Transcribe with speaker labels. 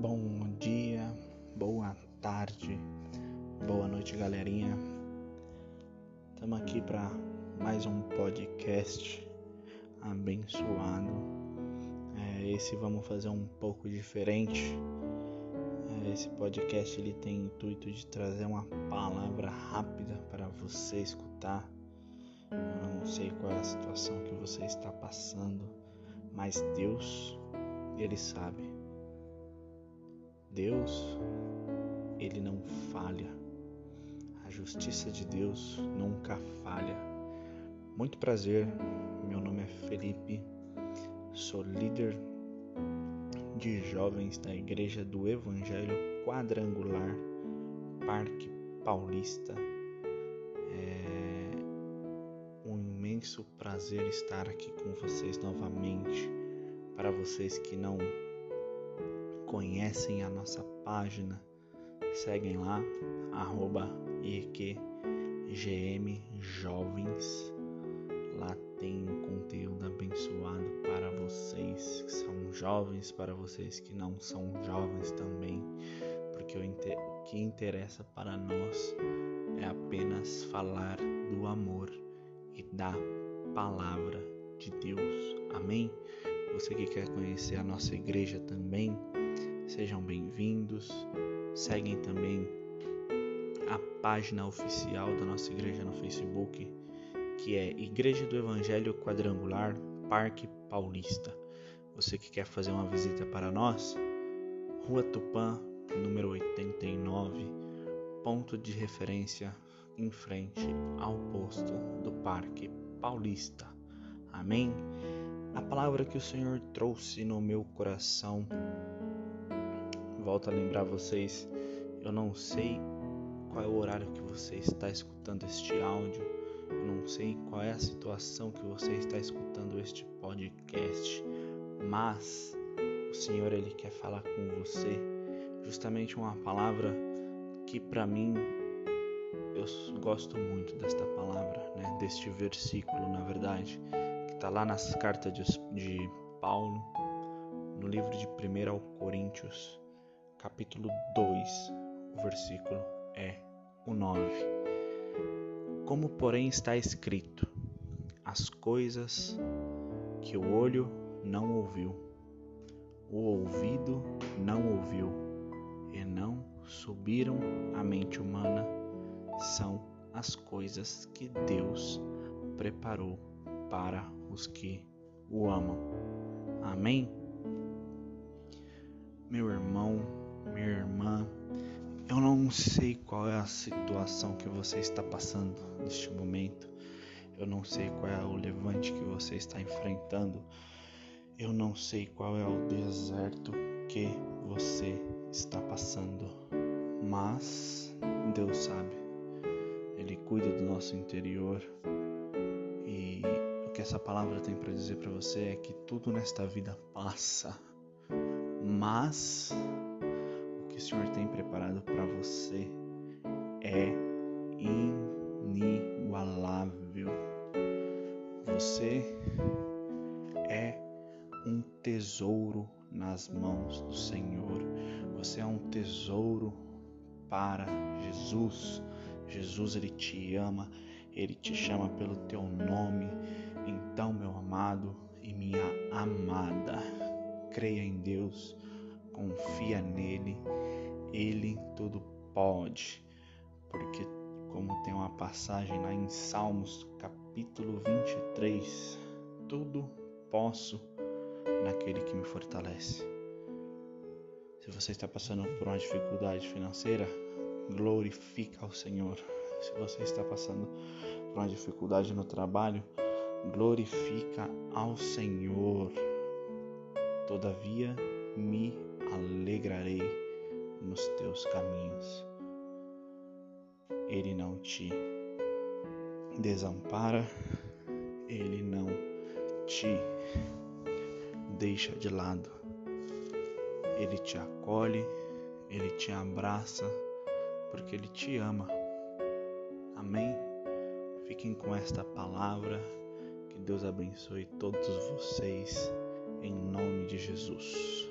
Speaker 1: Bom dia, boa tarde, boa noite, galerinha. Estamos aqui para mais um podcast abençoado. É, esse vamos fazer um pouco diferente. É, esse podcast ele tem intuito de trazer uma palavra rápida para você escutar. Eu não sei qual é a situação que você está passando, mas Deus, ele sabe. Deus, ele não falha. A justiça de Deus nunca falha. Muito prazer, meu nome é Felipe, sou líder de jovens da Igreja do Evangelho Quadrangular, Parque Paulista. É um imenso prazer estar aqui com vocês novamente. Para vocês que não conhecem a nossa página, seguem lá, arroba Jovens. Lá tem um conteúdo abençoado para vocês que são jovens, para vocês que não são jovens também, porque o que interessa para nós é apenas falar do amor e da palavra de Deus. Amém? Você que quer conhecer a nossa igreja também, Sejam bem-vindos. Seguem também a página oficial da nossa igreja no Facebook, que é Igreja do Evangelho Quadrangular Parque Paulista. Você que quer fazer uma visita para nós, Rua Tupã, número 89, ponto de referência em frente ao posto do Parque Paulista. Amém? A palavra que o Senhor trouxe no meu coração volto a lembrar vocês, eu não sei qual é o horário que você está escutando este áudio, eu não sei qual é a situação que você está escutando este podcast, mas o Senhor ele quer falar com você, justamente uma palavra que para mim eu gosto muito desta palavra, né, deste versículo, na verdade, que está lá nas cartas de, de Paulo, no livro de 1 Coríntios, capítulo 2, o versículo é o 9. Como, porém, está escrito: as coisas que o olho não ouviu, o ouvido não ouviu e não subiram à mente humana, são as coisas que Deus preparou para os que o amam. Amém? Meu irmão, irmã, eu não sei qual é a situação que você está passando neste momento. Eu não sei qual é o levante que você está enfrentando. Eu não sei qual é o deserto que você está passando. Mas Deus sabe. Ele cuida do nosso interior. E o que essa palavra tem para dizer para você é que tudo nesta vida passa. Mas que o Senhor tem preparado para você é inigualável. Você é um tesouro nas mãos do Senhor. Você é um tesouro para Jesus. Jesus ele te ama, ele te chama pelo teu nome. Então, meu amado e minha amada, creia em Deus, confia nele ele tudo pode, porque como tem uma passagem lá em Salmos capítulo 23, tudo posso naquele que me fortalece. Se você está passando por uma dificuldade financeira, glorifica ao Senhor. Se você está passando por uma dificuldade no trabalho, glorifica ao Senhor. Todavia me alegrarei nos teus caminhos. Ele não te desampara, ele não te deixa de lado. Ele te acolhe, ele te abraça, porque ele te ama. Amém? Fiquem com esta palavra. Que Deus abençoe todos vocês, em nome de Jesus.